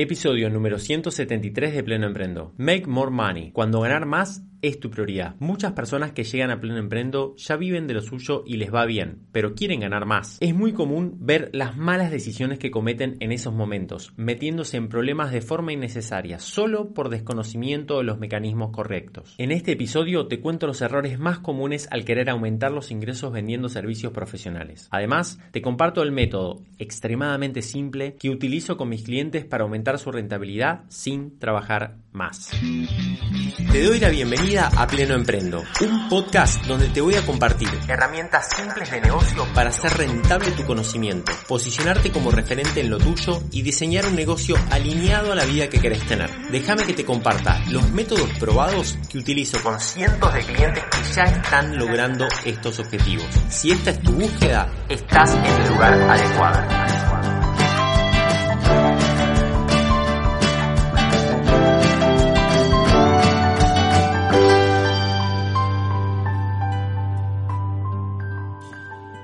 Episodio número 173 de Pleno Emprendo. Make more money. Cuando ganar más es tu prioridad. Muchas personas que llegan a pleno emprendo ya viven de lo suyo y les va bien, pero quieren ganar más. Es muy común ver las malas decisiones que cometen en esos momentos, metiéndose en problemas de forma innecesaria, solo por desconocimiento de los mecanismos correctos. En este episodio te cuento los errores más comunes al querer aumentar los ingresos vendiendo servicios profesionales. Además, te comparto el método extremadamente simple que utilizo con mis clientes para aumentar su rentabilidad sin trabajar más. Te doy la bienvenida a Pleno Emprendo, un podcast donde te voy a compartir herramientas simples de negocio para hacer rentable tu conocimiento, posicionarte como referente en lo tuyo y diseñar un negocio alineado a la vida que querés tener. Déjame que te comparta los métodos probados que utilizo con cientos de clientes que ya están logrando estos objetivos. Si esta es tu búsqueda, estás en el lugar adecuado.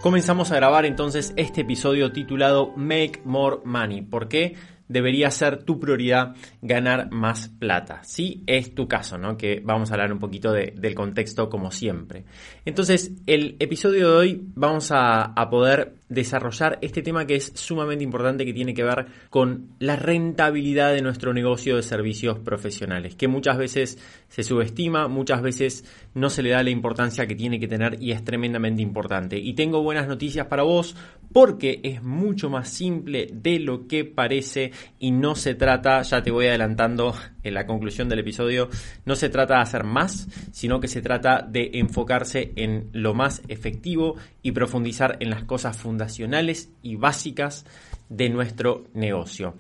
Comenzamos a grabar entonces este episodio titulado Make More Money. ¿Por qué? debería ser tu prioridad ganar más plata. Si es tu caso, ¿no? Que vamos a hablar un poquito del contexto como siempre. Entonces, el episodio de hoy vamos a poder desarrollar este tema que es sumamente importante que tiene que ver con la rentabilidad de nuestro negocio de servicios profesionales, que muchas veces se subestima, muchas veces no se le da la importancia que tiene que tener y es tremendamente importante. Y tengo buenas noticias para vos porque es mucho más simple de lo que parece y no se trata, ya te voy adelantando en la conclusión del episodio, no se trata de hacer más, sino que se trata de enfocarse en lo más efectivo y profundizar en las cosas fundacionales y básicas de nuestro negocio.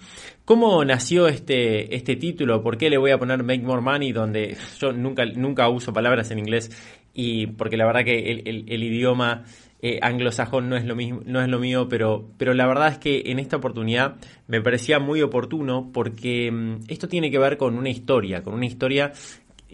¿Cómo nació este, este título? ¿Por qué le voy a poner Make More Money? Donde yo nunca, nunca uso palabras en inglés y porque la verdad que el idioma eh, anglosajón no es lo mismo, no es lo mío, pero, pero la verdad es que en esta oportunidad me parecía muy oportuno porque mm, esto tiene que ver con una historia, con una historia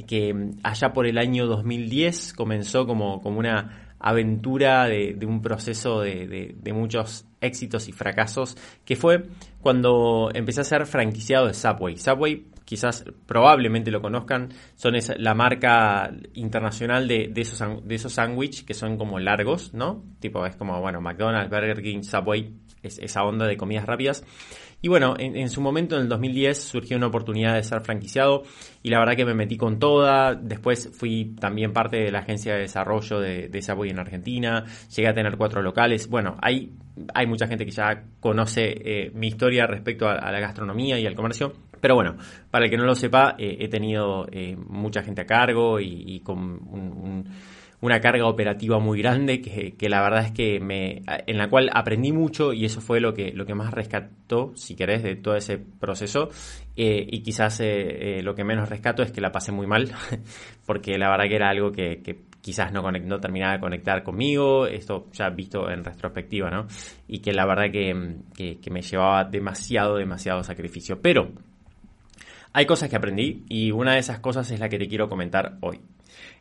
que mm, allá por el año 2010 comenzó como, como una aventura de, un proceso de, de, muchos éxitos y fracasos, que fue cuando empecé a ser franquiciado de Subway. Subway quizás probablemente lo conozcan, son la marca internacional de, de esos de esos sándwiches que son como largos, ¿no? Tipo, es como, bueno, McDonald's, Burger King, Subway, es esa onda de comidas rápidas. Y bueno, en, su momento, en el 2010, surgió una oportunidad de ser franquiciado y la verdad que me metí con toda. Después fui también parte de la agencia de desarrollo de, de Subway en Argentina. Llegué a tener cuatro locales. Bueno, hay, hay mucha gente que ya conoce eh, mi historia respecto a la gastronomía y al comercio. Pero bueno, para el que no lo sepa, eh, he tenido eh, mucha gente a cargo y, con una carga operativa muy grande que, la verdad es que me en la cual aprendí mucho y eso fue lo que lo que más rescató si querés de todo ese proceso eh, y quizás lo que menos rescato es que la pasé muy mal porque la verdad que era algo que, quizás no, no, terminaba de conectar conmigo, esto ya visto en retrospectiva, ¿no? Y que la verdad que, que me llevaba demasiado, demasiado sacrificio. Pero hay cosas que aprendí y una de esas cosas es la que te quiero comentar hoy.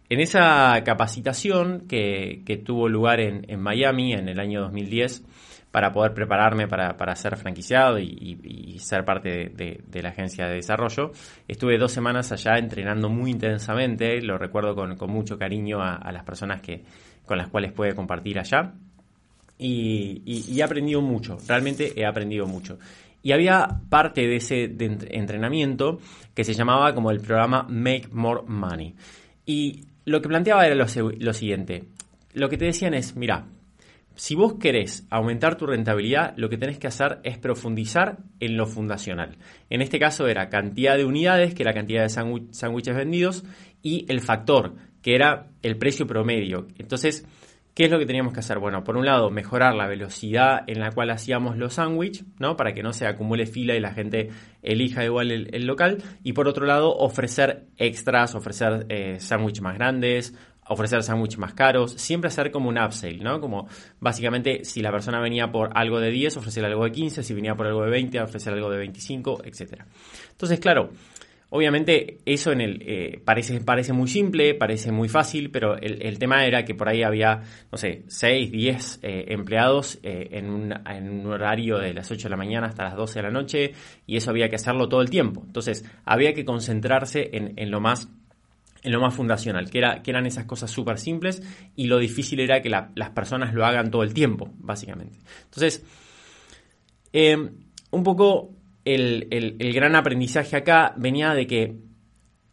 En esa capacitación que, tuvo lugar en, Miami en el año 2010 para poder prepararme para, ser franquiciado y, ser parte de, la agencia de desarrollo, estuve dos semanas allá entrenando muy intensamente, lo recuerdo con, mucho cariño a, las personas que, con las cuales pude compartir allá. y, he aprendido mucho, realmente he aprendido mucho. Y había parte de ese entrenamiento que se llamaba como el programa Make More Money. Y lo que planteaba era lo, siguiente. Lo que te decían es, mira, si vos querés aumentar tu rentabilidad, lo que tenés que hacer es profundizar en lo fundacional. En este caso era cantidad de unidades, que era cantidad de sándwiches vendidos, y el factor, que era el precio promedio. Entonces, ¿Qué es lo que teníamos que hacer? Bueno, por un lado, mejorar la velocidad en la cual hacíamos los sándwiches, ¿no? Para que no se acumule fila y la gente elija igual el, local. Y por otro lado, ofrecer extras, ofrecer eh, más grandes, ofrecer sándwiches más caros, siempre hacer como un upsell, ¿no? Como básicamente si la persona venía por algo de 10, ofrecer algo de 15, si venía por algo de 20, ofrecer algo de 25, etc. Entonces, claro, Obviamente eso en el, eh, parece, parece muy simple, parece muy fácil, pero el, tema era que por ahí había, no sé, 6, 10 eh, empleados eh, en, un, en, un, horario de las 8 de la mañana hasta las 12 de la noche y eso había que hacerlo todo el tiempo. Entonces había que concentrarse en, en lo más en lo más fundacional, que, era, que eran esas cosas súper simples y lo difícil era que las personas lo hagan todo el tiempo, básicamente. Entonces, un poco el, gran aprendizaje acá venía de que,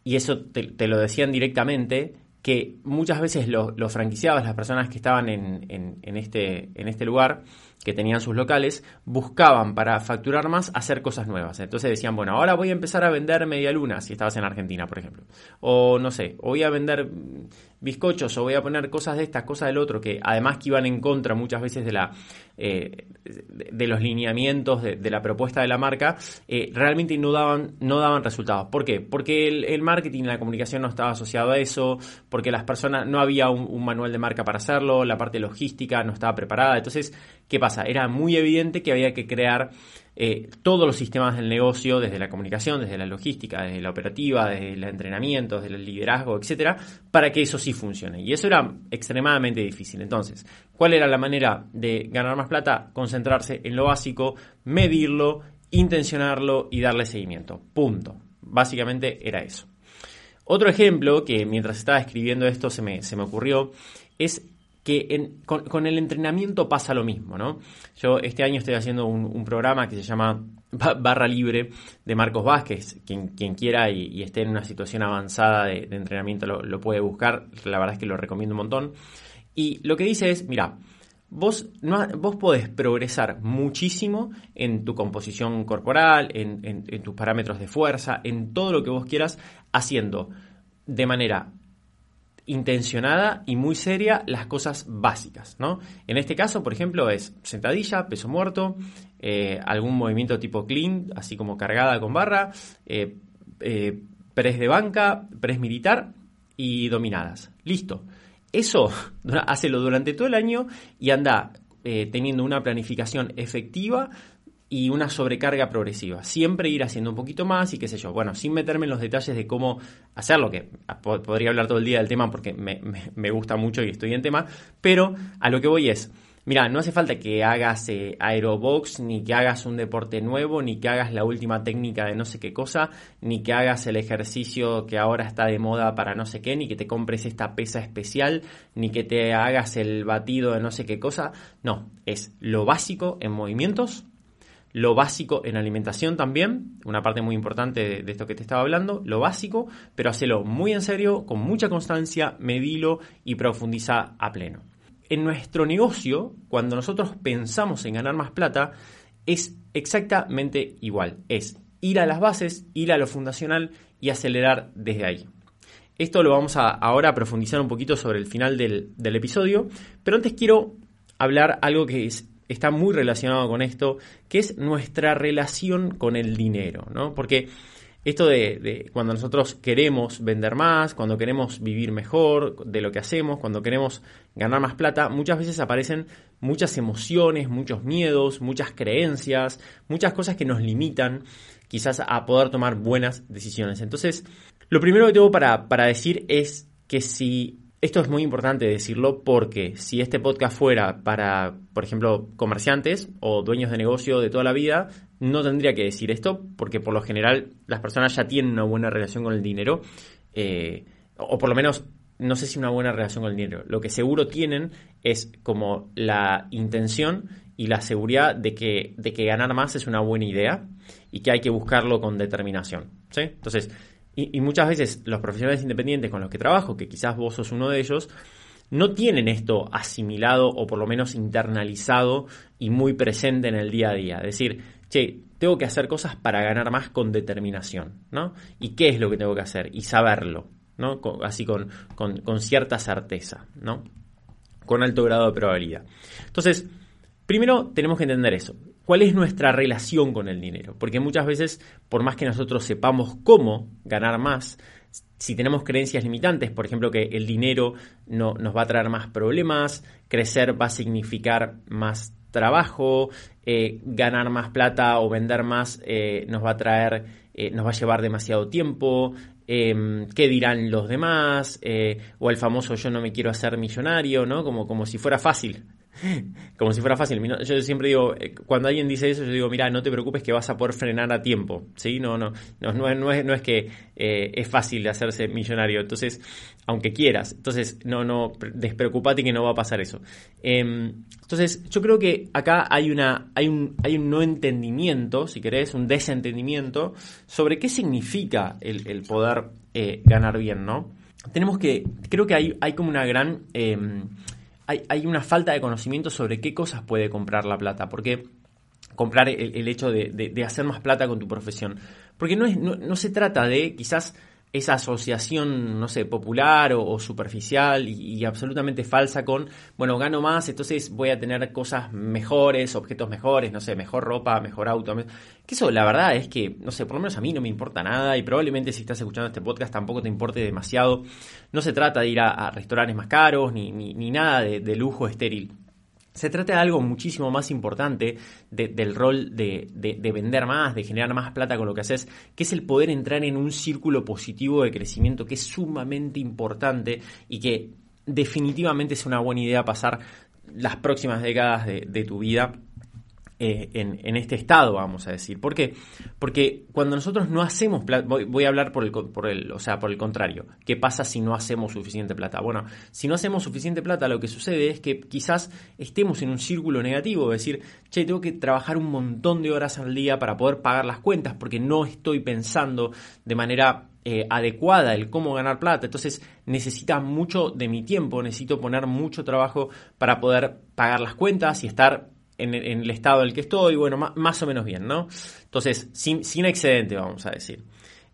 y eso te, lo decían directamente, que muchas veces los franquiciados, las personas que estaban en, este, en este lugar, que tenían sus locales, buscaban para facturar más hacer cosas nuevas. Entonces decían, bueno, ahora voy a empezar a vender media luna, si estabas en Argentina, por ejemplo. O no sé, voy a vender bizcochos o voy a poner cosas de estas, cosas del otro, que además que iban en contra muchas veces de la eh, de los lineamientos de, la propuesta de la marca, eh, realmente no daban, no daban resultados. ¿Por qué? Porque el, marketing y la comunicación no estaba asociado a eso, porque las personas, no había un, manual de marca para hacerlo, la parte logística no estaba preparada. Entonces, ¿qué pasa? Era muy evidente que había que crear eh, todos los sistemas del negocio, desde la comunicación, desde la logística, desde la operativa, desde el entrenamiento, desde el liderazgo, etcétera, para que eso sí funcione. Y eso era extremadamente difícil. Entonces, ¿cuál era la manera de ganar más plata? Concentrarse en lo básico, medirlo, intencionarlo y darle seguimiento. Punto. Básicamente era eso. Otro ejemplo que mientras estaba escribiendo esto se me, se me ocurrió es que con, el entrenamiento pasa lo mismo, ¿no? Yo este año estoy haciendo un, programa que se llama Barra Libre de Marcos Vázquez. Quien, quien quiera y, esté en una situación avanzada de, entrenamiento lo, puede buscar. La verdad es que lo recomiendo un montón. Y lo que dice es, mira, vos, vos podés progresar muchísimo en tu composición corporal, en tus parámetros de fuerza, en todo lo que vos quieras, haciendo de manera intencionada y muy seria las cosas básicas, ¿no? En este caso, por ejemplo, es sentadilla, peso muerto, eh, algún movimiento tipo clean, así como cargada con barra, eh, eh, press de banca, press militar y dominadas. Listo. Eso, hácelo durante todo el año y anda teniendo una planificación efectiva y una sobrecarga progresiva. Siempre ir haciendo un poquito más y qué sé yo. Bueno, sin meterme en los detalles de cómo hacerlo, que podría hablar todo el día del tema porque me, gusta mucho y estoy en tema, pero a lo que voy es, mira, no hace falta que hagas eh, aerobox, ni que hagas un deporte nuevo, ni que hagas la última técnica de no sé qué cosa, ni que hagas el ejercicio que ahora está de moda para no sé qué, ni que te compres esta pesa especial, ni que te hagas el batido de no sé qué cosa. No, es lo básico en movimientos lo básico en alimentación también, una parte muy importante de, esto que te estaba hablando, lo básico, pero hacelo muy en serio, con mucha constancia, medilo y profundiza a pleno. En nuestro negocio, cuando nosotros pensamos en ganar más plata, es exactamente igual, es ir a las bases, ir a lo fundacional y acelerar desde ahí. Esto lo vamos a ahora a profundizar un poquito sobre el final del, del episodio, pero antes quiero hablar algo que es está muy relacionado con esto, que es nuestra relación con el dinero, ¿no? Porque esto de, cuando nosotros queremos vender más, cuando queremos vivir mejor de lo que hacemos, cuando queremos ganar más plata, muchas veces aparecen muchas emociones, muchos miedos, muchas creencias, muchas cosas que nos limitan quizás a poder tomar buenas decisiones. Entonces, lo primero que tengo para, para decir es que si esto es muy importante decirlo porque si este podcast fuera para, por ejemplo, comerciantes o dueños de negocio de toda la vida, no tendría que decir esto porque por lo general las personas ya tienen una buena relación con el dinero eh, o por lo menos no sé si una buena relación con el dinero. Lo que seguro tienen es como la intención y la seguridad de que, de que ganar más es una buena idea y que hay que buscarlo con determinación. ¿sí? Entonces, y, muchas veces los profesionales independientes con los que trabajo, que quizás vos sos uno de ellos, no tienen esto asimilado o por lo menos internalizado y muy presente en el día a día. Es decir, che, tengo que hacer cosas para ganar más con determinación, ¿no? ¿Y qué es lo que tengo que hacer? Y saberlo, ¿no? Así con, con, con cierta certeza, ¿no? Con alto grado de probabilidad. Entonces, primero tenemos que entender eso cuál es nuestra relación con el dinero. Porque muchas veces, por más que nosotros sepamos cómo ganar más, si tenemos creencias limitantes, por ejemplo, que el dinero no, nos va a traer más problemas, crecer va a significar más trabajo, eh, ganar más plata o vender más eh, nos va a traer nos va a llevar demasiado tiempo, em, qué dirán los demás, o el famoso yo no me quiero hacer millonario, ¿no? Como, como si fuera fácil. Como si fuera fácil. Yo siempre digo, eh, cuando alguien dice eso, yo digo, mira, no te preocupes que vas a poder frenar a tiempo. ¿Sí? No, no, no, es, que eh, es fácil hacerse millonario. Entonces, aunque quieras. Entonces, no, no, despreocupate que no va a pasar eso. Em, entonces, yo creo que acá hay una, hay un, hay un no entendimiento, si querés, un desentendimiento sobre qué significa el, poder eh, ganar bien, ¿no? Tenemos que, creo que hay, hay como una gran em, hay, una falta de conocimiento sobre qué cosas puede comprar la plata. Porque comprar el, hecho de, hacer más plata con tu profesión. Porque no, es, no se trata de quizás esa asociación, no sé, popular o, superficial y, absolutamente falsa con, bueno, gano más, entonces voy a tener cosas mejores, objetos mejores, no sé, mejor ropa, mejor auto. Que eso, la verdad es que, no sé, por lo menos a mí no me importa nada y probablemente si estás escuchando este podcast tampoco te importe demasiado. No se trata de ir a, restaurantes más caros ni, ni, nada de lujo estéril. Se trata de algo muchísimo más importante del rol de, vender más, de generar más plata con lo que haces, que es el poder entrar en un círculo positivo de crecimiento que es sumamente importante y que definitivamente es una buena idea pasar las próximas décadas de tu vida eh, en, este estado, vamos a decir. ¿Por qué? Porque cuando nosotros no hacemos plata, voy, a hablar por el, por el, o sea, por el contrario. ¿Qué pasa si no hacemos suficiente plata? Bueno, si no hacemos suficiente plata, lo que sucede es que quizás estemos en un círculo negativo, es decir, che, tengo que trabajar un montón de horas al día para poder pagar las cuentas porque no estoy pensando de manera eh, adecuada el cómo ganar plata. Entonces necesita mucho de mi tiempo, necesito poner mucho trabajo para poder pagar las cuentas y estar en, el estado en el que estoy, bueno, más, o menos bien, ¿no? Entonces, sin, sin excedente, vamos a decir.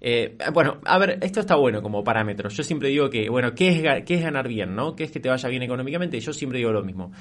Eh, bueno, a ver, esto está bueno como parámetro. Yo siempre digo que, bueno, ¿qué es, qué es ganar bien, no? ¿Qué es que te vaya bien económicamente? Yo siempre digo lo mismo.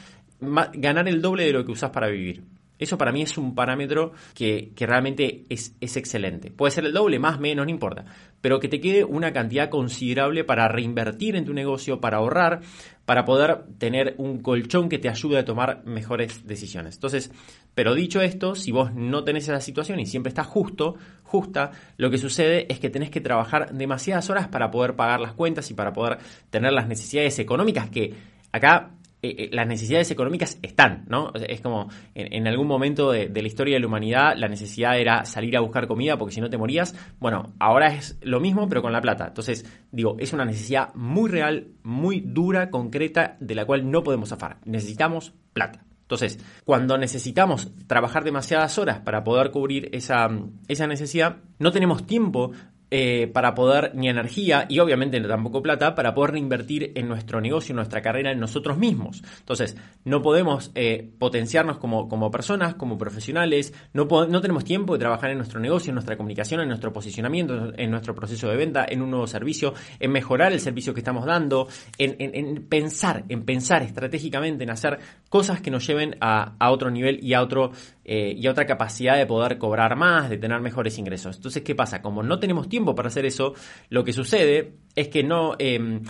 ganar el doble de lo que usas para vivir. Eso para mí es un parámetro que, realmente es, excelente. Puede ser el doble, más, menos, no importa. Pero que te quede una cantidad considerable para reinvertir en tu negocio, para ahorrar, para poder tener un colchón que te ayude a tomar mejores decisiones. Entonces, pero dicho esto, si vos no tenés esa situación y siempre estás justo, justa, lo que sucede es que tenés que trabajar demasiadas horas para poder pagar las cuentas y para poder tener las necesidades económicas que acá eh, eh, las necesidades económicas están, ¿no? es como en, algún momento de, la historia de la humanidad la necesidad era salir a buscar comida porque si no te morías. Bueno, ahora es lo mismo pero con la plata. Entonces, digo, es una necesidad muy real, muy dura, concreta, de la cual no podemos zafar. Necesitamos plata. Entonces, cuando necesitamos trabajar demasiadas horas para poder cubrir esa, esa necesidad, no tenemos tiempo eh, para poder, ni energía y obviamente tampoco plata, para poder reinvertir en nuestro negocio, en nuestra carrera, en nosotros mismos. Entonces, no podemos eh, potenciarnos como, como, personas, como profesionales, no, no tenemos tiempo de trabajar en nuestro negocio, en nuestra comunicación, en nuestro posicionamiento, en nuestro proceso de venta, en un nuevo servicio, en mejorar el servicio que estamos dando, en, pensar, en pensar estratégicamente, en hacer cosas que nos lleven a, a otro nivel y a otro eh, y otra capacidad de poder cobrar más, de tener mejores ingresos. Entonces, ¿qué pasa? Como no tenemos tiempo para hacer eso, lo que sucede es que no em,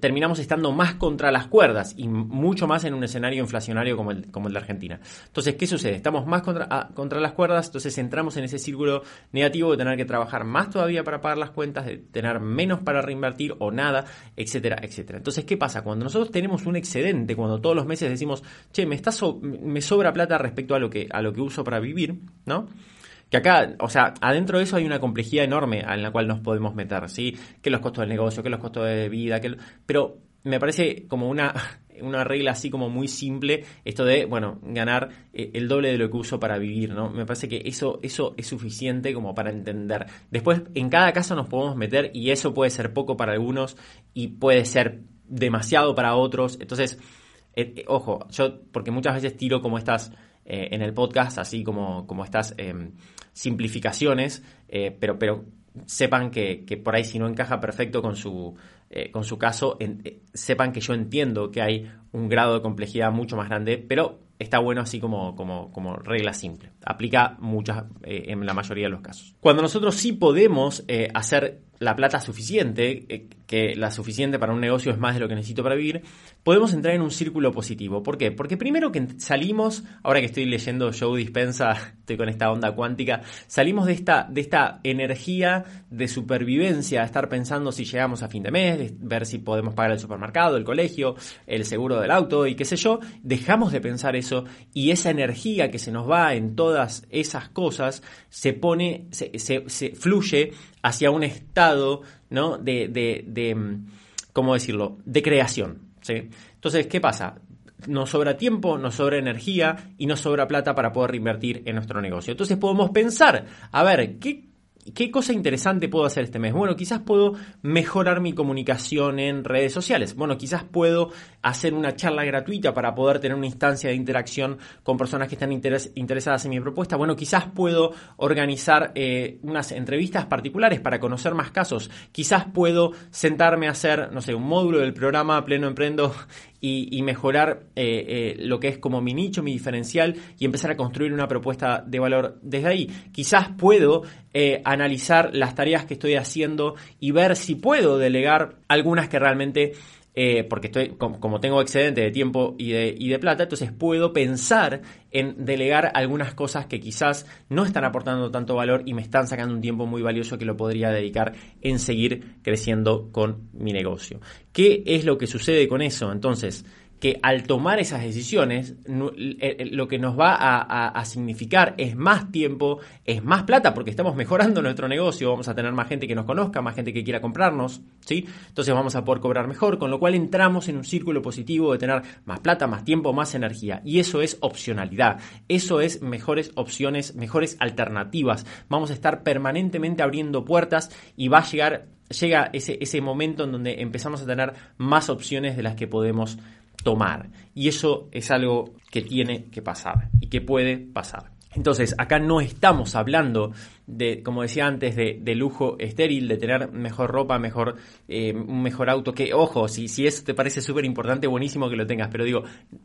terminamos estando más contra las cuerdas y mucho más en un escenario inflacionario como el, como el de Argentina. Entonces, ¿qué sucede? Estamos más contra, ah, contra las cuerdas, entonces entramos en ese círculo negativo de tener que trabajar más todavía para pagar las cuentas, de tener menos para reinvertir o nada, etcétera, etcétera. Entonces, ¿qué pasa? Cuando nosotros tenemos un excedente, cuando todos los meses decimos, che, me, está me sobra plata respecto a lo, que, a lo que uso para vivir, ¿no? Que acá, o sea, adentro de eso hay una complejidad enorme en la cual nos podemos meter, ¿sí? Que los costos del negocio, que los costos de vida, que... Pero me parece como una, una regla así como muy simple esto de, bueno, ganar eh, el doble de lo que uso para vivir, ¿no? Me parece que eso, eso es suficiente como para entender. Después, en cada caso nos podemos meter y eso puede ser poco para algunos y puede ser demasiado para otros. Entonces, eh, eh, ojo, yo, porque muchas veces tiro como estas en el podcast, así como, como estas em, simplificaciones, eh, pero, pero sepan que, por ahí si no encaja perfecto con su, eh, con su caso, eh, sepan que yo entiendo que hay un grado de complejidad mucho más grande, pero está bueno así como, como, como regla simple. Aplica muchas en la mayoría de los casos. Cuando nosotros sí podemos hacer la plata suficiente, que la suficiente para un negocio es más de lo que necesito para vivir, podemos entrar en un círculo positivo. ¿Por qué? Porque primero que salimos, ahora que estoy leyendo Joe Dispensa, estoy con esta onda cuántica, salimos de esta, de esta energía de supervivencia, estar pensando si llegamos a fin de mes, ver si podemos pagar el supermercado, el colegio, el seguro del auto y qué sé yo, dejamos de pensar eso y esa energía que se nos va en todas esas cosas se pone, se, se fluye hacia un estado, ¿no? De, de, de mm, ¿cómo decirlo? De creación, ¿sí? Entonces, ¿qué pasa? Nos sobra tiempo, nos sobra energía y nos sobra plata para poder reinvertir en nuestro negocio. Entonces podemos pensar, a ver, ¿qué ¿Qué cosa interesante puedo hacer este mes? Bueno, quizás puedo mejorar mi comunicación en redes sociales. Bueno, quizás puedo hacer una charla gratuita para poder tener una instancia de interacción con personas que están interesadas en mi propuesta. Bueno, quizás puedo organizar eh, unas entrevistas particulares para conocer más casos. Quizás puedo sentarme a hacer, no sé, un módulo del programa Pleno Emprendo y, mejorar eh, eh, lo que es como mi nicho, mi diferencial y empezar a construir una propuesta de valor desde ahí. Quizás puedo eh, analizar las tareas que estoy haciendo y ver si puedo delegar algunas que realmente eh, porque estoy, como, tengo excedente de tiempo y de, y de, plata, entonces puedo pensar en delegar algunas cosas que quizás no están aportando tanto valor y me están sacando un tiempo muy valioso que lo podría dedicar en seguir creciendo con mi negocio. ¿Qué es lo que sucede con eso? Entonces, que al tomar esas decisiones, eh, eh, lo que nos va a, significar es más tiempo, es más plata, porque estamos mejorando nuestro negocio, vamos a tener más gente que nos conozca, más gente que quiera comprarnos, ¿sí? Entonces vamos a poder cobrar mejor, con lo cual entramos en un círculo positivo de tener más plata, más tiempo, más energía. Y eso es opcionalidad, eso es mejores opciones, mejores alternativas. Vamos a estar permanentemente abriendo puertas y va a llegar, llega ese, ese momento en donde empezamos a tener más opciones de las que podemos tomar. Y eso es algo que tiene que pasar y que puede pasar. Entonces, acá no estamos hablando de, como decía antes, de, lujo estéril, de tener mejor ropa, mejor, eh, un mejor auto, que, ojo, si, si eso te parece súper importante, buenísimo que lo tengas, pero digo,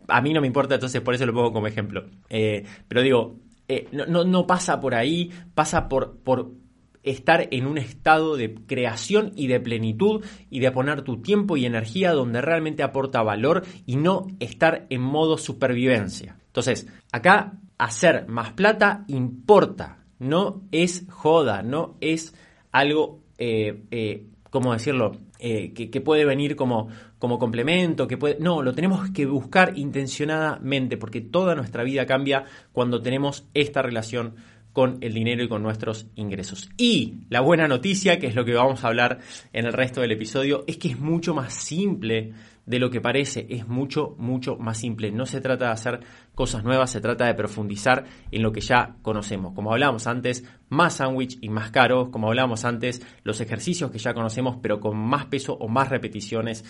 a mí no me importa, entonces por eso lo pongo como ejemplo. Eh, pero digo, eh, no, no, pasa por ahí, pasa por estar en un estado de creación y de plenitud y de poner tu tiempo y energía donde realmente aporta valor y no estar en modo supervivencia. Entonces, acá hacer más plata importa, no es joda, no es algo, eh, eh, ¿cómo decirlo? Eh, que, que, puede venir como, como complemento, que puede... No, lo tenemos que buscar intencionadamente porque toda nuestra vida cambia cuando tenemos esta relación con el dinero y con nuestros ingresos. Y la buena noticia, que es lo que vamos a hablar en el resto del episodio, es que es mucho más simple de lo que parece, es mucho, mucho más simple. No se trata de hacer cosas nuevas, se trata de profundizar en lo que ya conocemos. Como hablábamos antes, más sándwich y más caro, como hablábamos antes, los ejercicios que ya conocemos, pero con más peso o más repeticiones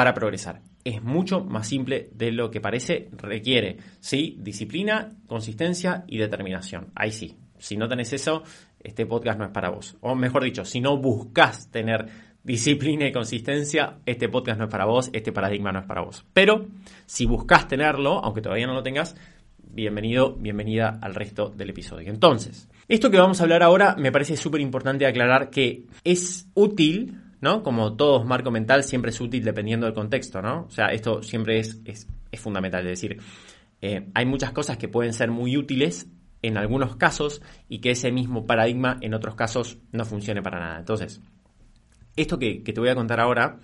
para progresar. Es mucho más simple de lo que parece, requiere, ¿sí? Disciplina, consistencia y determinación. Ahí sí. Si no tenés eso, este podcast no es para vos. O mejor dicho, si no buscas tener disciplina y consistencia, este podcast no es para vos, este paradigma no es para vos. Pero si buscas tenerlo, aunque todavía no lo tengas, bienvenido, bienvenida al resto del episodio. Entonces, esto que vamos a hablar ahora me parece súper importante aclarar que es útil ¿no? Como todo marco mental, siempre es útil dependiendo del contexto, ¿no? O sea, esto siempre es, es, fundamental. Es decir, eh, hay muchas cosas que pueden ser muy útiles en algunos casos y que ese mismo paradigma en otros casos no funcione para nada. Entonces, esto que, te voy a contar ahora,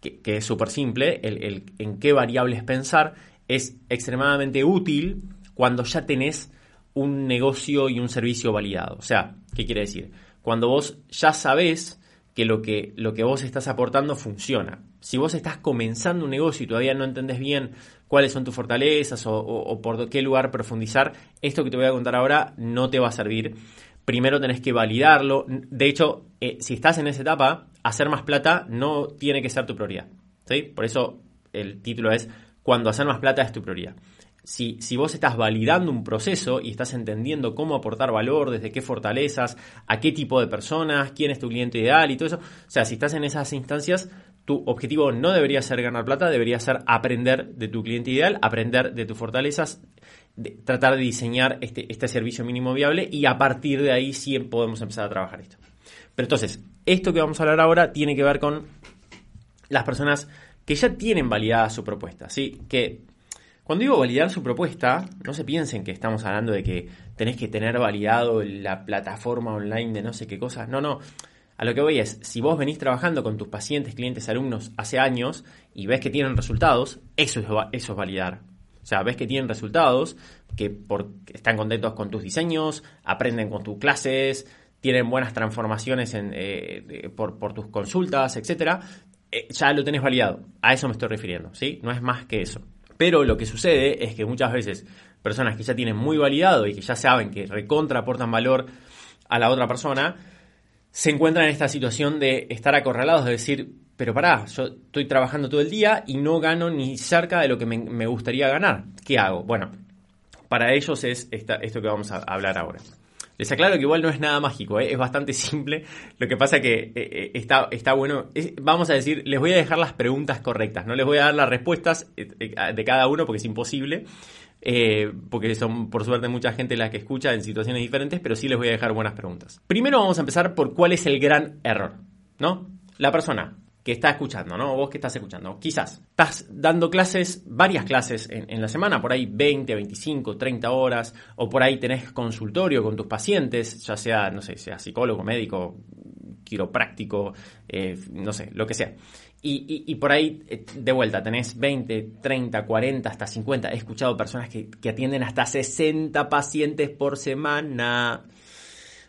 que, es súper simple, el, en qué variables pensar, es extremadamente útil cuando ya tenés un negocio y un servicio validado. O sea, ¿qué quiere decir? Cuando vos ya sabés que lo, que lo que vos estás aportando funciona. Si vos estás comenzando un negocio y todavía no entendés bien cuáles son tus fortalezas o, por qué lugar profundizar, esto que te voy a contar ahora no te va a servir. Primero tenés que validarlo. De hecho, eh, si estás en esa etapa, hacer más plata no tiene que ser tu prioridad. ¿sí? Por eso el título es Cuando hacer más plata es tu prioridad si, si, vos estás validando un proceso y estás entendiendo cómo aportar valor, desde qué fortalezas, a qué tipo de personas, quién es tu cliente ideal y todo eso, o sea, si estás en esas instancias, tu objetivo no debería ser ganar plata, debería ser aprender de tu cliente ideal, aprender de tus fortalezas, tratar de diseñar este, este servicio mínimo viable y a partir de ahí sí podemos empezar a trabajar esto. Pero entonces, esto que vamos a hablar ahora tiene que ver con las personas que ya tienen validada su propuesta, ¿sí? Que cuando digo validar su propuesta, no se piensen que estamos hablando de que tenés que tener validado la plataforma online de no sé qué cosa. No, no. A lo que voy es, si vos venís trabajando con tus pacientes, clientes, alumnos hace años y ves que tienen resultados, eso es, eso es validar. O sea, ves que tienen resultados, que están contentos con tus diseños, aprenden con tus clases, tienen buenas transformaciones eh, por, tus consultas, etcétera, eh, ya lo tenés validado. A eso me estoy refiriendo, ¿sí? No es más que eso. Pero lo que sucede es que muchas veces personas que ya tienen muy validado y que ya saben que recontra aportan valor a la otra persona, se encuentran en esta situación de estar acorralados, de decir, pero pará, yo estoy trabajando todo el día y no gano ni cerca de lo que me, gustaría ganar. ¿Qué hago? Bueno, para ellos es esto que vamos a hablar ahora. Les aclaro que igual no es nada mágico, ¿eh? es bastante simple. Lo que pasa que eh, eh, está, está bueno. vamos a decir, les voy a dejar las preguntas correctas, no les voy a dar las respuestas de cada uno porque es imposible. Porque son por suerte mucha gente la que escucha en situaciones diferentes, pero sí les voy a dejar buenas preguntas. Primero vamos a empezar por cuál es el gran error, ¿no? La persona que está escuchando, ¿no? Vos que estás escuchando. Quizás estás dando clases, varias clases en, la semana, por ahí 20, 25, 30 horas, o por ahí tenés consultorio con tus pacientes, ya sea, no sé, sea psicólogo, médico, quiropráctico, eh, no sé, lo que sea. Y, por ahí, eh, de vuelta, tenés 20, 30, 40, hasta 50. He escuchado personas que, atienden hasta 60 pacientes por semana.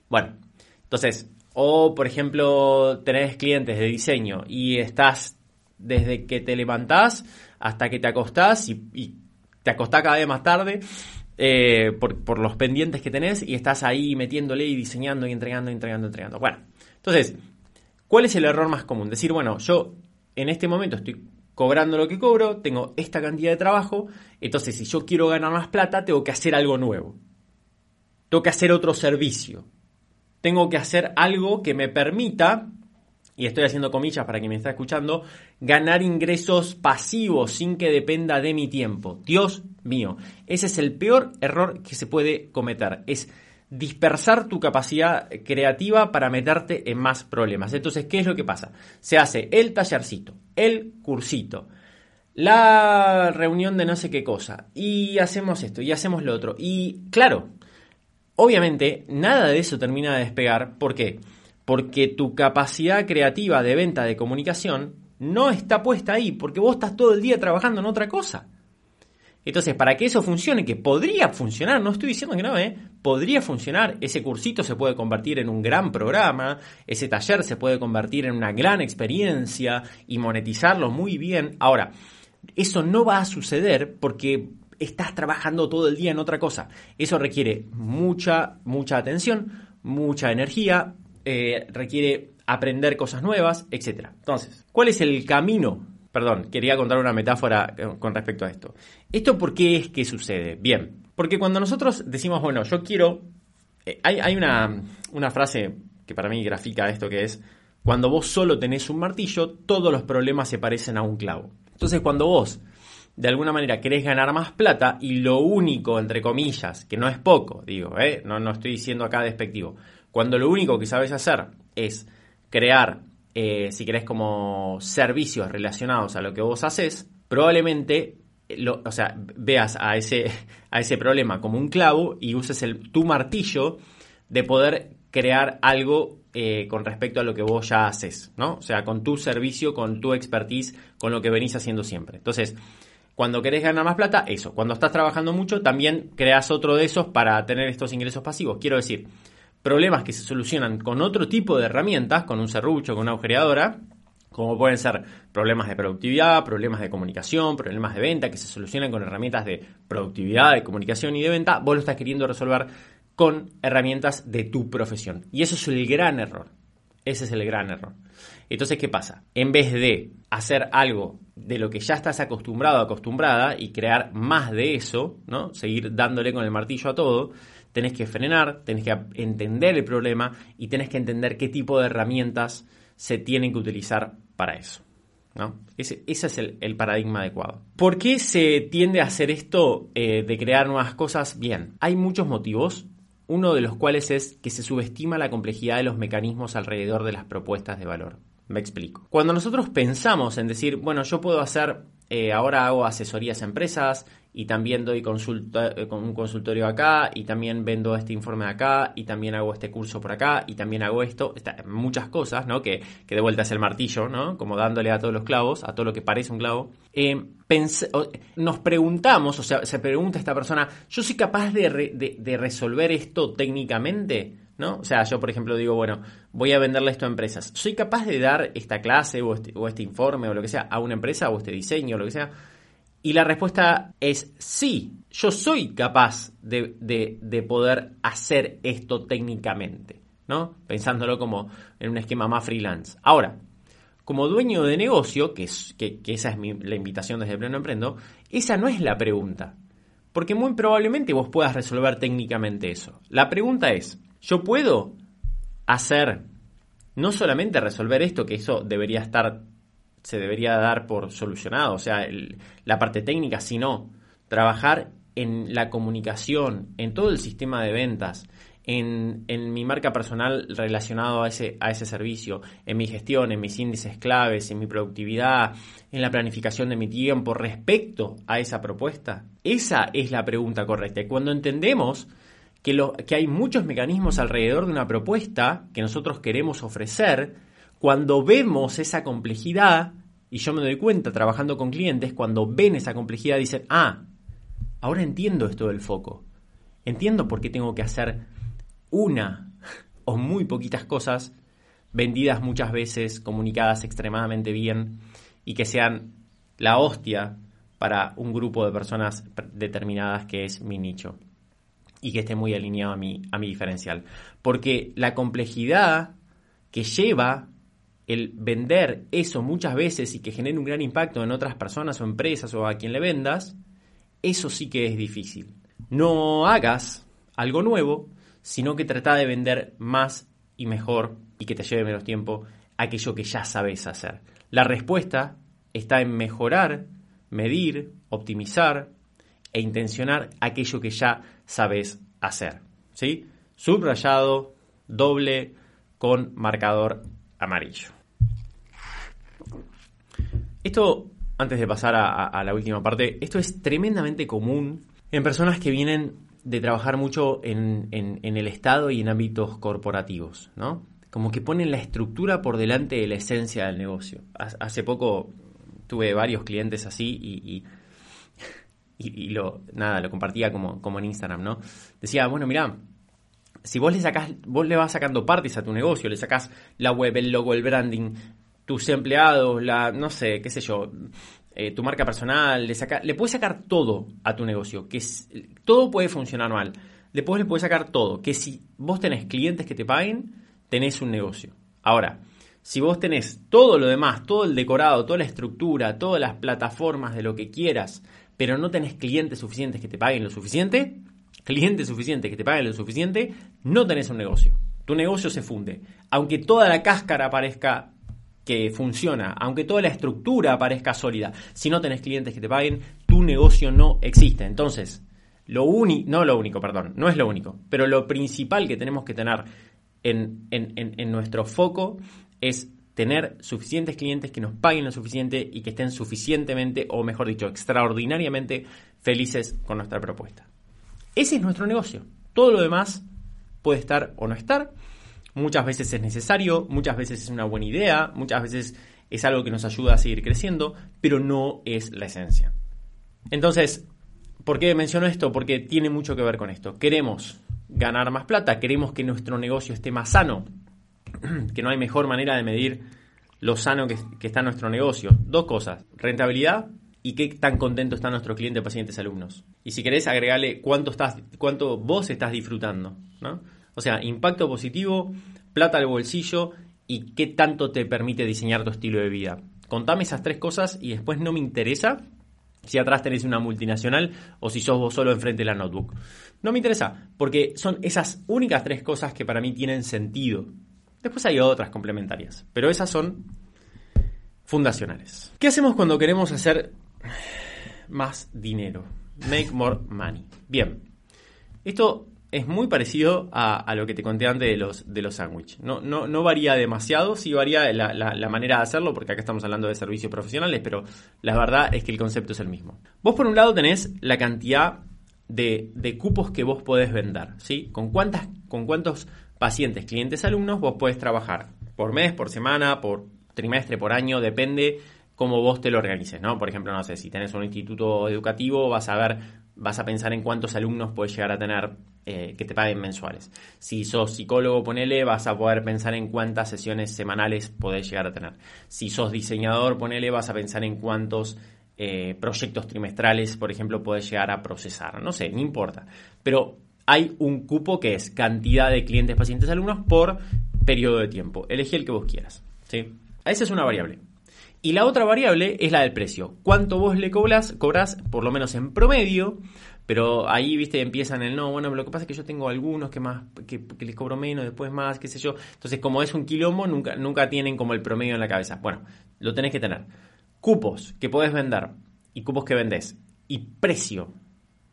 Bueno, entonces, o por ejemplo, tenés clientes de diseño y estás desde que te levantás hasta que te acostás y, te acostás cada vez más tarde. Eh, por, por, los pendientes que tenés y estás ahí metiéndole y diseñando y entregando, entregando, entregando. Bueno, entonces, ¿cuál es el error más común? Decir, bueno, yo en este momento estoy cobrando lo que cobro, tengo esta cantidad de trabajo, entonces si yo quiero ganar más plata, tengo que hacer algo nuevo. Tengo que hacer otro servicio. Tengo que hacer algo que me permita, y estoy haciendo comillas para quien me está escuchando, ganar ingresos pasivos sin que dependa de mi tiempo. Dios mío, ese es el peor error que se puede cometer. Es dispersar tu capacidad creativa para meterte en más problemas. Entonces, ¿qué es lo que pasa? Se hace el tallercito, el cursito, la reunión de no sé qué cosa, y hacemos esto, y hacemos lo otro. Y claro, obviamente nada de eso termina de despegar. ¿Por qué? Porque tu capacidad creativa de venta, de comunicación, no está puesta ahí, porque vos estás todo el día trabajando en otra cosa. Entonces, para que eso funcione, que podría funcionar, no estoy diciendo que no, ¿eh? podría funcionar, ese cursito se puede convertir en un gran programa, ese taller se puede convertir en una gran experiencia y monetizarlo muy bien. Ahora, eso no va a suceder porque estás trabajando todo el día en otra cosa. Eso requiere mucha, mucha atención, mucha energía, eh, requiere aprender cosas nuevas, etc. Entonces, ¿cuál es el camino Perdón, quería contar una metáfora eh, con respecto a esto. ¿Esto por qué es que sucede? Bien, porque cuando nosotros decimos, bueno, yo quiero... Eh, hay, una, una frase que para mí grafica esto que es, cuando vos solo tenés un martillo, todos los problemas se parecen a un clavo. Entonces, cuando vos de alguna manera querés ganar más plata y lo único, entre comillas, que no es poco, digo, ¿eh? no, no estoy diciendo acá despectivo, cuando lo único que sabes hacer es crear eh, si querés, como servicios relacionados a lo que vos haces, probablemente o sea, veas a ese, a ese problema como un clavo y uses el, tu martillo de poder crear algo eh, con respecto a lo que vos ya haces, ¿no? O sea, con tu servicio, con tu expertise, con lo que venís haciendo siempre. Entonces, cuando querés ganar más plata, eso. Cuando estás trabajando mucho, también creas otro de esos para tener estos ingresos pasivos. Quiero decir, problemas que se solucionan con otro tipo de herramientas, con un serrucho, con una agujereadora, como pueden ser problemas de productividad, problemas de comunicación, problemas de venta, que se solucionan con herramientas de productividad, de comunicación y de venta, vos lo estás queriendo resolver con herramientas de tu profesión. Y eso es el gran error. Ese es el gran error. Entonces, ¿qué pasa? En vez de hacer algo de lo que ya estás acostumbrado, acostumbrada, y crear más de eso, ¿no? Seguir dándole con el martillo a todo, tenés que frenar, tenés que entender el problema y tenés que entender qué tipo de herramientas se tienen que utilizar para eso. ¿no? Ese, es el, paradigma adecuado. ¿Por qué se tiende a hacer esto eh, de crear nuevas cosas? Bien, hay muchos motivos. Uno de los cuales es que se subestima la complejidad de los mecanismos alrededor de las propuestas de valor. Me explico. Cuando nosotros pensamos en decir, bueno, yo puedo hacer, eh, ahora hago asesorías a empresas, y también doy consulta, eh, un consultorio acá y también vendo este informe acá y también hago este curso por acá y también hago esto, muchas cosas, ¿no? Que, que, de vuelta es el martillo, ¿no? Como dándole a todos los clavos, a todo lo que parece un clavo. Eh, nos preguntamos, o sea, se pregunta esta persona, ¿yo soy capaz de, resolver esto técnicamente? O sea, yo por ejemplo digo, bueno, voy a venderle esto a empresas. ¿Soy capaz de dar esta clase o este, o este informe o lo que sea a una empresa o este diseño o lo que sea? Y la respuesta es sí, yo soy capaz de, poder hacer esto técnicamente, ¿no? Pensándolo como en un esquema más freelance. Ahora, como dueño de negocio, que, esa es la invitación desde Pleno Emprendo, esa no es la pregunta. Porque muy probablemente vos puedas resolver técnicamente eso. La pregunta es, ¿yo puedo hacer, no solamente resolver esto, que eso debería estar se debería dar por solucionado, o sea, la parte técnica, sino trabajar en la comunicación, en todo el sistema de ventas, en, mi marca personal relacionado a ese, a ese servicio, en mi gestión, en mis índices claves, en mi productividad, en la planificación de mi tiempo respecto a esa propuesta? Esa es la pregunta correcta. Y cuando entendemos que, hay muchos mecanismos alrededor de una propuesta que nosotros queremos ofrecer, cuando vemos esa complejidad, y yo me doy cuenta trabajando con clientes, cuando ven esa complejidad dicen, ah, ahora entiendo esto del foco. Entiendo por qué tengo que hacer una o muy poquitas cosas vendidas muchas veces, comunicadas extremadamente bien y que sean la hostia para un grupo de personas determinadas que es mi nicho y que esté muy alineado a mi, a mi diferencial. Porque la complejidad que lleva el vender eso muchas veces y que genere un gran impacto en otras personas o empresas o a quien le vendas, eso sí que es difícil. No hagas algo nuevo, sino que trata de vender más y mejor y que te lleve menos tiempo aquello que ya sabes hacer. La respuesta está en mejorar, medir, optimizar e intencionar aquello que ya sabes hacer. ¿Sí? Subrayado, doble, con marcador amarillo. Esto, antes de pasar a, la última parte, esto es tremendamente común en personas que vienen de trabajar mucho en, el Estado y en ámbitos corporativos, ¿no? Como que ponen la estructura por delante de la esencia del negocio. Hace poco tuve varios clientes así y, lo, nada, lo compartía como, como en Instagram, ¿no? Decía, bueno, mira, si vos le sacás, vos le vas sacando partes a tu negocio, le sacás la web, el logo, el branding, tus empleados, la, no sé, qué sé yo, eh, tu marca personal, le, saca, le puedes sacar todo a tu negocio, que todo puede funcionar mal. Después le puedes sacar todo, que si vos tenés clientes que te paguen, tenés un negocio. Ahora, si vos tenés todo lo demás, todo el decorado, toda la estructura, todas las plataformas de lo que quieras, pero no tenés clientes suficientes que te paguen lo suficiente, clientes suficientes que te paguen lo suficiente, no tenés un negocio. Tu negocio se funde. Aunque toda la cáscara parezca que funciona, aunque toda la estructura parezca sólida, si no tenés clientes que te paguen, tu negocio no existe. Entonces, lo único, no lo único, perdón, no es lo único, pero lo principal que tenemos que tener en, en nuestro foco es tener suficientes clientes que nos paguen lo suficiente y que estén suficientemente, o mejor dicho, extraordinariamente felices con nuestra propuesta. Ese es nuestro negocio. Todo lo demás puede estar o no estar, Muchas veces es necesario, muchas veces es una buena idea, muchas veces es algo que nos ayuda a seguir creciendo, pero no es la esencia. Entonces, ¿por qué menciono esto? Porque tiene mucho que ver con esto. Queremos ganar más plata, queremos que nuestro negocio esté más sano, que no hay mejor manera de medir lo sano que, está nuestro negocio. Dos cosas, rentabilidad y qué tan contento está nuestro cliente, pacientes, alumnos. Y si querés agregarle cuánto, estás, cuánto vos estás disfrutando, ¿no? O sea, impacto positivo, plata al bolsillo y qué tanto te permite diseñar tu estilo de vida. Contame esas tres cosas y después no me interesa si atrás tenés una multinacional o si sos vos solo enfrente de la notebook. No me interesa, porque son esas únicas tres cosas que para mí tienen sentido. Después hay otras complementarias, pero esas son fundacionales. ¿Qué hacemos cuando queremos hacer más dinero? Make more money. Bien, esto es muy parecido a, lo que te conté antes de los, de los sándwiches. No, no, no, varía demasiado, sí varía la, manera de hacerlo, porque acá estamos hablando de servicios profesionales, pero la verdad es que el concepto es el mismo. Vos por un lado tenés la cantidad de, de cupos que vos podés vender, ¿sí? Con, cuántas, con cuántos pacientes, clientes, alumnos vos podés trabajar por mes, por semana, por trimestre, por año, depende cómo vos te lo organices, ¿no? Por ejemplo, no sé, si tenés un instituto educativo, vas a ver, vas a pensar en cuántos alumnos puedes llegar a tener eh, que te paguen mensuales. Si sos psicólogo, ponele, vas a poder pensar en cuántas sesiones semanales podés llegar a tener. Si sos diseñador, ponele, vas a pensar en cuántos eh, proyectos trimestrales, por ejemplo, podés llegar a procesar. No sé, no importa. Pero hay un cupo que es cantidad de clientes, pacientes, alumnos por periodo de tiempo. Elegí el que vos quieras. ¿sí? Esa es una variable. Y la otra variable es la del precio. ¿Cuánto vos le cobras? Cobras, por lo menos en promedio, pero ahí, viste, empiezan el no, bueno, lo que pasa es que yo tengo algunos que más, que, les cobro menos, después más, qué sé yo. Entonces, como es un quilombo, nunca, nunca tienen como el promedio en la cabeza. Bueno, lo tenés que tener. Cupos que podés vender y cupos que vendés. Y precio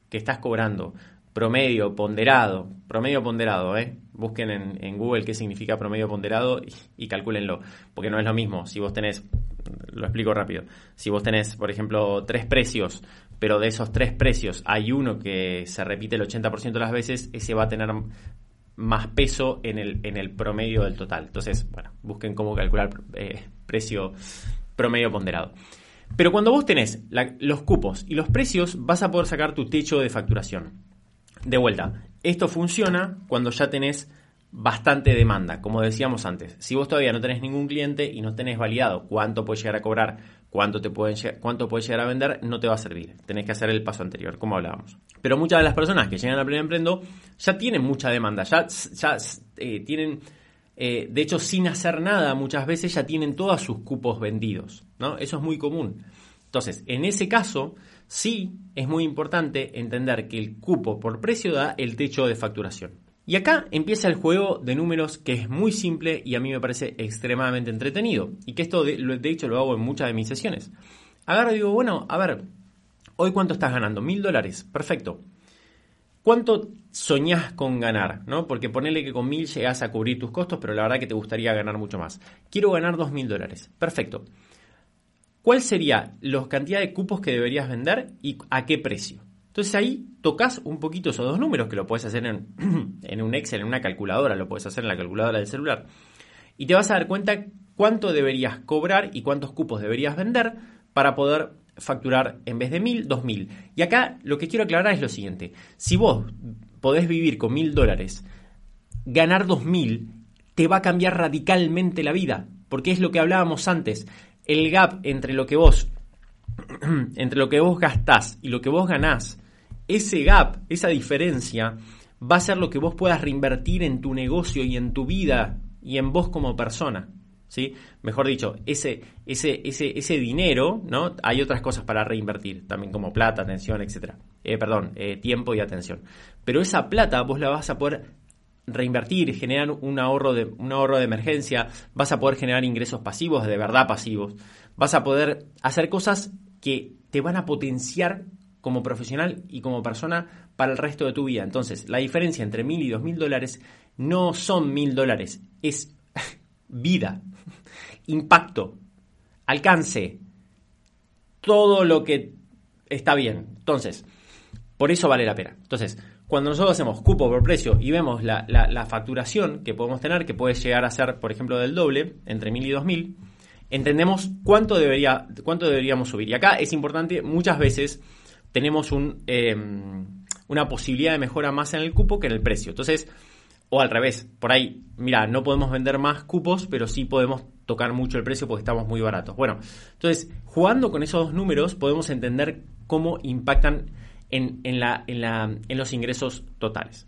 que estás cobrando promedio ponderado, promedio ponderado, ¿eh? Busquen en, Google qué significa promedio ponderado y, y, calcúlenlo, porque no es lo mismo si vos tenés, lo explico rápido, si vos tenés, por ejemplo, tres precios, pero de esos tres precios hay uno que se repite el 80% de las veces, ese va a tener más peso en el, en el promedio del total. Entonces, bueno, busquen cómo calcular eh, precio promedio ponderado. Pero cuando vos tenés los cupos y los precios, vas a poder sacar tu techo de facturación. De vuelta, esto funciona cuando ya tenés bastante demanda, como decíamos antes. Si vos todavía no tenés ningún cliente y no tenés validado cuánto puedes llegar a cobrar, cuánto, te pueden, cuánto puedes llegar a vender, no te va a servir. Tenés que hacer el paso anterior, como hablábamos. Pero muchas de las personas que llegan al primer emprendo ya tienen mucha demanda, ya, ya eh, tienen, eh, de hecho, sin hacer nada, muchas veces ya tienen todos sus cupos vendidos. ¿no? Eso es muy común. Entonces, en ese caso, Sí, es muy importante entender que el cupo por precio da el techo de facturación. Y acá empieza el juego de números que es muy simple y a mí me parece extremadamente entretenido. Y que esto de, hecho lo hago en muchas de mis sesiones. Agarro y digo, bueno, a ver, hoy cuánto estás ganando? Mil dólares, perfecto. ¿Cuánto soñás con ganar? ¿no? Porque ponele que con mil llegas a cubrir tus costos, pero la verdad que te gustaría ganar mucho más. Quiero ganar dos mil dólares. Perfecto. ¿Cuál sería la cantidad de cupos que deberías vender y a qué precio? Entonces ahí tocas un poquito esos dos números que lo puedes hacer en, en, un Excel, en una calculadora, lo puedes hacer en la calculadora del celular. Y te vas a dar cuenta cuánto deberías cobrar y cuántos cupos deberías vender para poder facturar en vez de mil, dos mil. Y acá lo que quiero aclarar es lo siguiente. Si vos podés vivir con mil dólares, ganar dos mil te va a cambiar radicalmente la vida. Porque es lo que hablábamos antes el gap entre lo que vos entre lo que vos gastás y lo que vos ganás, ese gap, esa diferencia va a ser lo que vos puedas reinvertir en tu negocio y en tu vida y en vos como persona. ¿Sí? Mejor dicho, ese, ese, ese, ese dinero, ¿no? Hay otras cosas para reinvertir, también como plata, atención, etc. Eh, perdón, eh, tiempo y atención. Pero esa plata vos la vas a poder reinvertir, generar un ahorro, de, un ahorro de emergencia, vas a poder generar ingresos pasivos, de verdad pasivos, vas a poder hacer cosas que te van a potenciar como profesional y como persona para el resto de tu vida. Entonces, la diferencia entre mil y dos mil dólares no son mil dólares, es vida, impacto, alcance, todo lo que está bien. Entonces, por eso vale la pena. Entonces, cuando nosotros hacemos cupo por precio y vemos la, facturación que podemos tener, que puede llegar a ser, por ejemplo, del doble, entre 1000 y 2000, entendemos cuánto, debería, cuánto deberíamos subir. Y acá es importante, muchas veces tenemos em, una posibilidad de mejora más en el cupo que en el precio. Entonces, o al revés, por ahí, mira, no podemos vender más cupos, pero sí podemos tocar mucho el precio porque estamos muy baratos. Bueno, entonces, jugando con esos dos números, podemos entender cómo impactan en, la, en, los ingresos totales.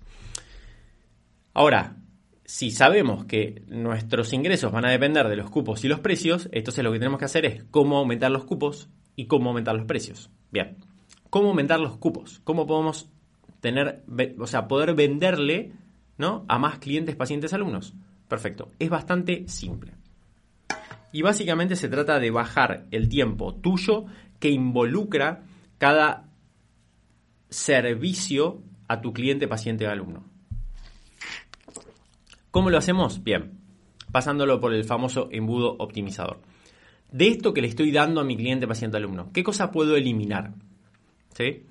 Ahora, si sabemos que nuestros ingresos van a depender de los cupos y los precios, entonces lo que tenemos que hacer es cómo aumentar los cupos y cómo aumentar los precios. Bien, ¿cómo aumentar los cupos? ¿Cómo podemos tener, o sea, poder venderle ¿no? a más clientes, pacientes, alumnos? Perfecto, es bastante simple. Y básicamente se trata de bajar el tiempo tuyo que involucra cada servicio a tu cliente, paciente o alumno. ¿Cómo lo hacemos? Bien, pasándolo por el famoso embudo optimizador. De esto que le estoy dando a mi cliente, paciente, alumno, ¿qué cosas puedo eliminar? ¿Sí?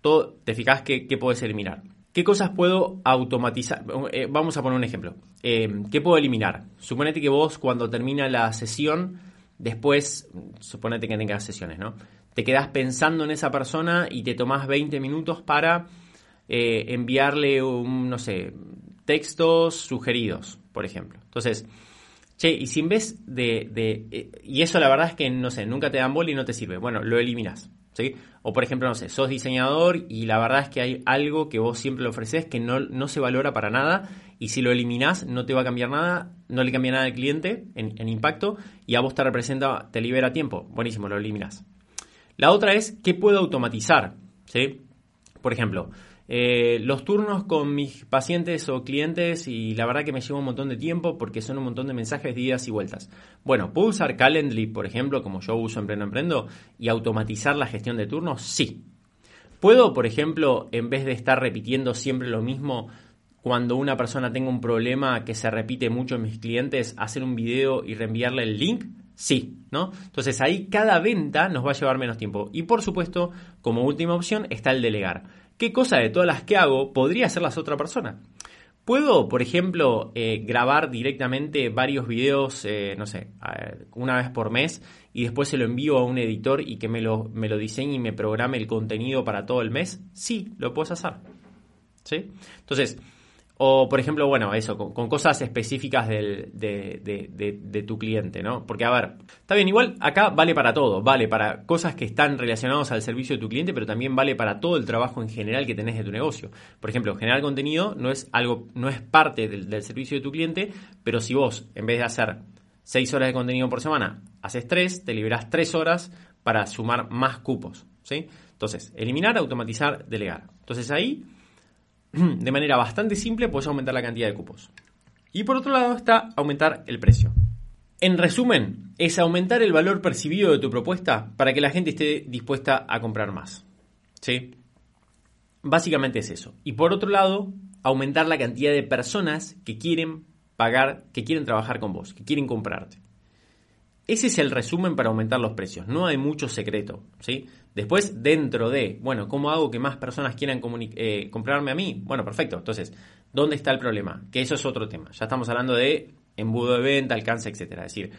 Todo, ¿Te fijas qué, puedes eliminar? ¿Qué cosas puedo automatizar? Eh, vamos a poner un ejemplo. Eh, ¿Qué puedo eliminar? Suponete que vos cuando termina la sesión, después, suponete que tengas sesiones, ¿no? Te quedas pensando en esa persona y te tomás 20 minutos para eh, enviarle un, no sé, textos sugeridos, por ejemplo. Entonces, che, y si en vez de, de y eso la verdad es que, no sé, nunca te dan bola y no te sirve, bueno, lo eliminas. O por ejemplo, no sé, sos diseñador y la verdad es que hay algo que vos siempre le ofreces que no, no se valora para nada y si lo eliminás no te va a cambiar nada, no le cambia nada al cliente en, impacto y a vos te representa, te libera tiempo. Buenísimo, lo eliminas. La otra es, ¿qué puedo automatizar? ¿Sí? Por ejemplo, eh, los turnos con mis pacientes o clientes y la verdad que me lleva un montón de tiempo porque son un montón de mensajes de idas y vueltas. Bueno, ¿puedo usar Calendly, por ejemplo, como yo uso en Pleno Emprendo y automatizar la gestión de turnos? Sí. ¿Puedo, por ejemplo, en vez de estar repitiendo siempre lo mismo, cuando una persona tenga un problema que se repite mucho en mis clientes, hacer un video y reenviarle el link? Sí, ¿no? Entonces ahí cada venta nos va a llevar menos tiempo. Y por supuesto, como última opción está el delegar ¿Qué cosa de todas las que hago podría hacerlas otra persona? Puedo, por ejemplo, eh, grabar directamente varios videos, eh, no sé, una vez por mes y después se lo envío a un editor y que me lo, me lo diseñe y me programe el contenido para todo el mes. Sí, lo puedes hacer. ¿Sí? Entonces, o, por ejemplo, bueno, eso, con, cosas específicas del, de, tu cliente, ¿no? Porque, a ver, está bien, igual acá vale para todo, vale para cosas que están relacionadas al servicio de tu cliente, pero también vale para todo el trabajo en general que tenés de tu negocio. Por ejemplo, generar contenido no es algo, no es parte del, del servicio de tu cliente, pero si vos, en vez de hacer 6 horas de contenido por semana, haces 3, te liberás 3 horas para sumar más cupos, ¿sí? Entonces, eliminar, automatizar, delegar. Entonces ahí de manera bastante simple puedes aumentar la cantidad de cupos. Y por otro lado está aumentar el precio. En resumen, es aumentar el valor percibido de tu propuesta para que la gente esté dispuesta a comprar más. ¿Sí? Básicamente es eso. Y por otro lado, aumentar la cantidad de personas que quieren pagar, que quieren trabajar con vos, que quieren comprarte. Ese es el resumen para aumentar los precios. No hay mucho secreto. ¿sí? Después, dentro de, bueno, ¿cómo hago que más personas quieran eh, comprarme a mí? Bueno, perfecto. Entonces, ¿dónde está el problema? Que eso es otro tema. Ya estamos hablando de embudo de venta, alcance, etcétera. Es decir,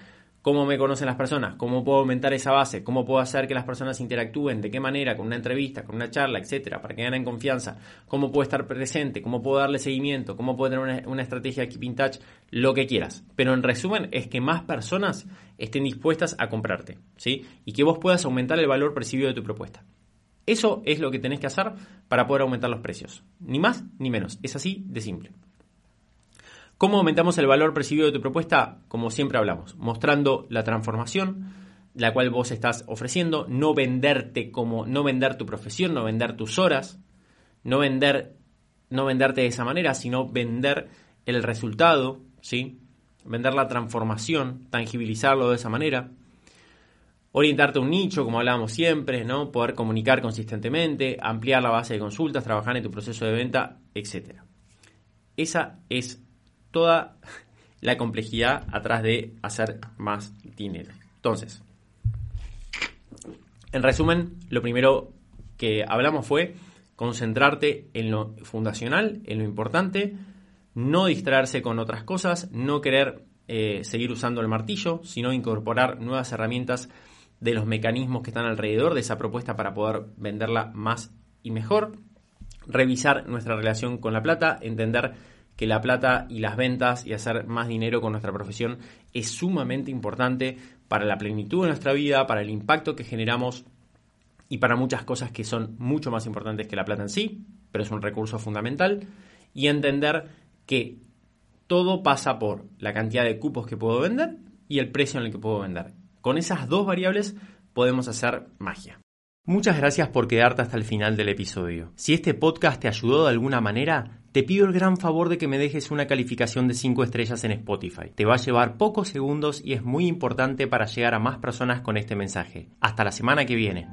cómo me conocen las personas, cómo puedo aumentar esa base, cómo puedo hacer que las personas interactúen, de qué manera, con una entrevista, con una charla, etcétera, para que ganen confianza, cómo puedo estar presente, cómo puedo darle seguimiento, cómo puedo tener una, estrategia de keep touch, lo que quieras. Pero en resumen es que más personas estén dispuestas a comprarte, ¿sí? Y que vos puedas aumentar el valor percibido de tu propuesta. Eso es lo que tenés que hacer para poder aumentar los precios. Ni más ni menos. Es así de simple. ¿Cómo aumentamos el valor percibido de tu propuesta? Como siempre hablamos, mostrando la transformación, la cual vos estás ofreciendo, no venderte como, no vender tu profesión, no vender tus horas, no vender, no venderte de esa manera, sino vender el resultado, ¿sí? Vender la transformación, tangibilizarlo de esa manera. Orientarte a un nicho, como hablábamos siempre, ¿no? Poder comunicar consistentemente, ampliar la base de consultas, trabajar en tu proceso de venta, etc. Esa es toda la complejidad atrás de hacer más dinero. Entonces, en resumen, lo primero que hablamos fue concentrarte en lo fundacional, en lo importante, no distraerse con otras cosas, no querer eh, seguir usando el martillo, sino incorporar nuevas herramientas de los mecanismos que están alrededor de esa propuesta para poder venderla más y mejor, revisar nuestra relación con la plata, entender que la plata y las ventas y hacer más dinero con nuestra profesión es sumamente importante para la plenitud de nuestra vida, para el impacto que generamos y para muchas cosas que son mucho más importantes que la plata en sí, pero es un recurso fundamental. Y entender que todo pasa por la cantidad de cupos que puedo vender y el precio en el que puedo vender. Con esas dos variables podemos hacer magia. Muchas gracias por quedarte hasta el final del episodio. Si este podcast te ayudó de alguna manera, te pido el gran favor de que me dejes una calificación de 5 estrellas en Spotify. Te va a llevar pocos segundos y es muy importante para llegar a más personas con este mensaje. Hasta la semana que viene.